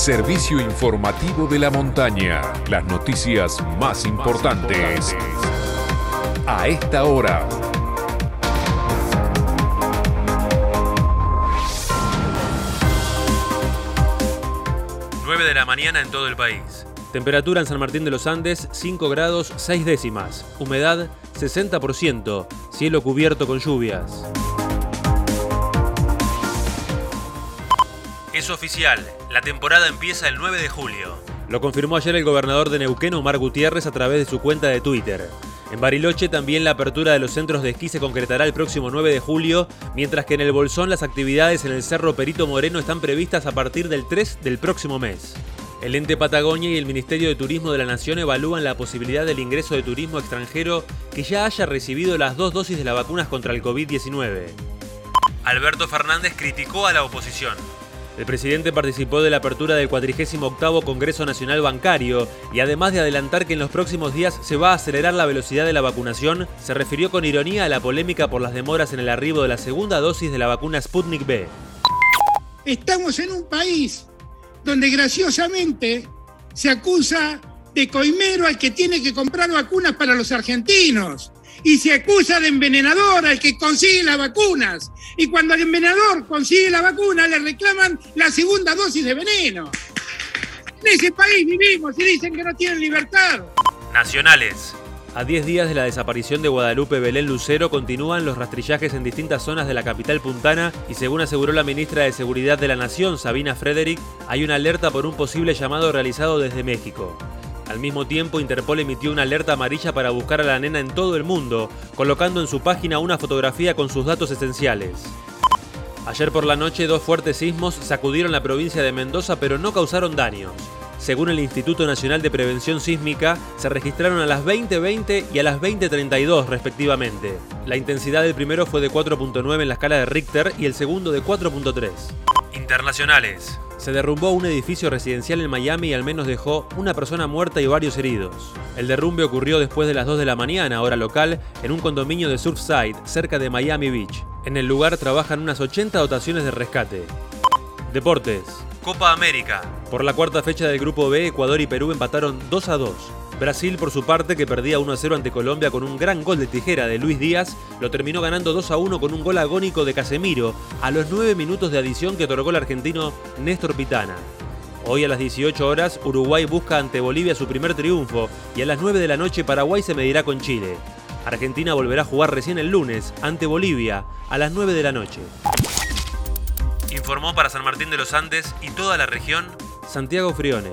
servicio informativo de la montaña. Las noticias más importantes a esta hora. 9 de la mañana en todo el país. Temperatura en San Martín de los Andes 5 grados 6 décimas. Humedad 60%. Cielo cubierto con lluvias. Es oficial, la temporada empieza el 9 de julio. Lo confirmó ayer el gobernador de Neuquén, Omar Gutiérrez, a través de su cuenta de Twitter. En Bariloche también la apertura de los centros de esquí se concretará el próximo 9 de julio, mientras que en el Bolsón las actividades en el Cerro Perito Moreno están previstas a partir del 3 del próximo mes. El ente Patagonia y el Ministerio de Turismo de la Nación evalúan la posibilidad del ingreso de turismo extranjero que ya haya recibido las dos dosis de las vacunas contra el COVID-19. Alberto Fernández criticó a la oposición. El presidente participó de la apertura del 48 Congreso Nacional Bancario y además de adelantar que en los próximos días se va a acelerar la velocidad de la vacunación, se refirió con ironía a la polémica por las demoras en el arribo de la segunda dosis de la vacuna Sputnik B. Estamos en un país donde graciosamente se acusa de coimero al que tiene que comprar vacunas para los argentinos y se acusa de envenenador al que consigue las vacunas. Y cuando el envenenador consigue la vacuna, le reclaman la segunda dosis de veneno. En ese país vivimos y dicen que no tienen libertad. Nacionales. A 10 días de la desaparición de Guadalupe Belén Lucero continúan los rastrillajes en distintas zonas de la capital puntana y según aseguró la ministra de Seguridad de la Nación, Sabina Frederick, hay una alerta por un posible llamado realizado desde México. Al mismo tiempo, Interpol emitió una alerta amarilla para buscar a la nena en todo el mundo, colocando en su página una fotografía con sus datos esenciales. Ayer por la noche, dos fuertes sismos sacudieron la provincia de Mendoza, pero no causaron daños. Según el Instituto Nacional de Prevención Sísmica, se registraron a las 20.20 y a las 20.32 respectivamente. La intensidad del primero fue de 4.9 en la escala de Richter y el segundo de 4.3. Internacionales se derrumbó un edificio residencial en Miami y al menos dejó una persona muerta y varios heridos. El derrumbe ocurrió después de las 2 de la mañana, hora local, en un condominio de Surfside, cerca de Miami Beach. En el lugar trabajan unas 80 dotaciones de rescate. Deportes. Copa América. Por la cuarta fecha del Grupo B, Ecuador y Perú empataron 2 a 2. Brasil, por su parte, que perdía 1 a 0 ante Colombia con un gran gol de tijera de Luis Díaz, lo terminó ganando 2 a 1 con un gol agónico de Casemiro a los 9 minutos de adición que otorgó el argentino Néstor Pitana. Hoy a las 18 horas, Uruguay busca ante Bolivia su primer triunfo y a las 9 de la noche Paraguay se medirá con Chile. Argentina volverá a jugar recién el lunes ante Bolivia a las 9 de la noche. Informó para San Martín de los Andes y toda la región Santiago Frione.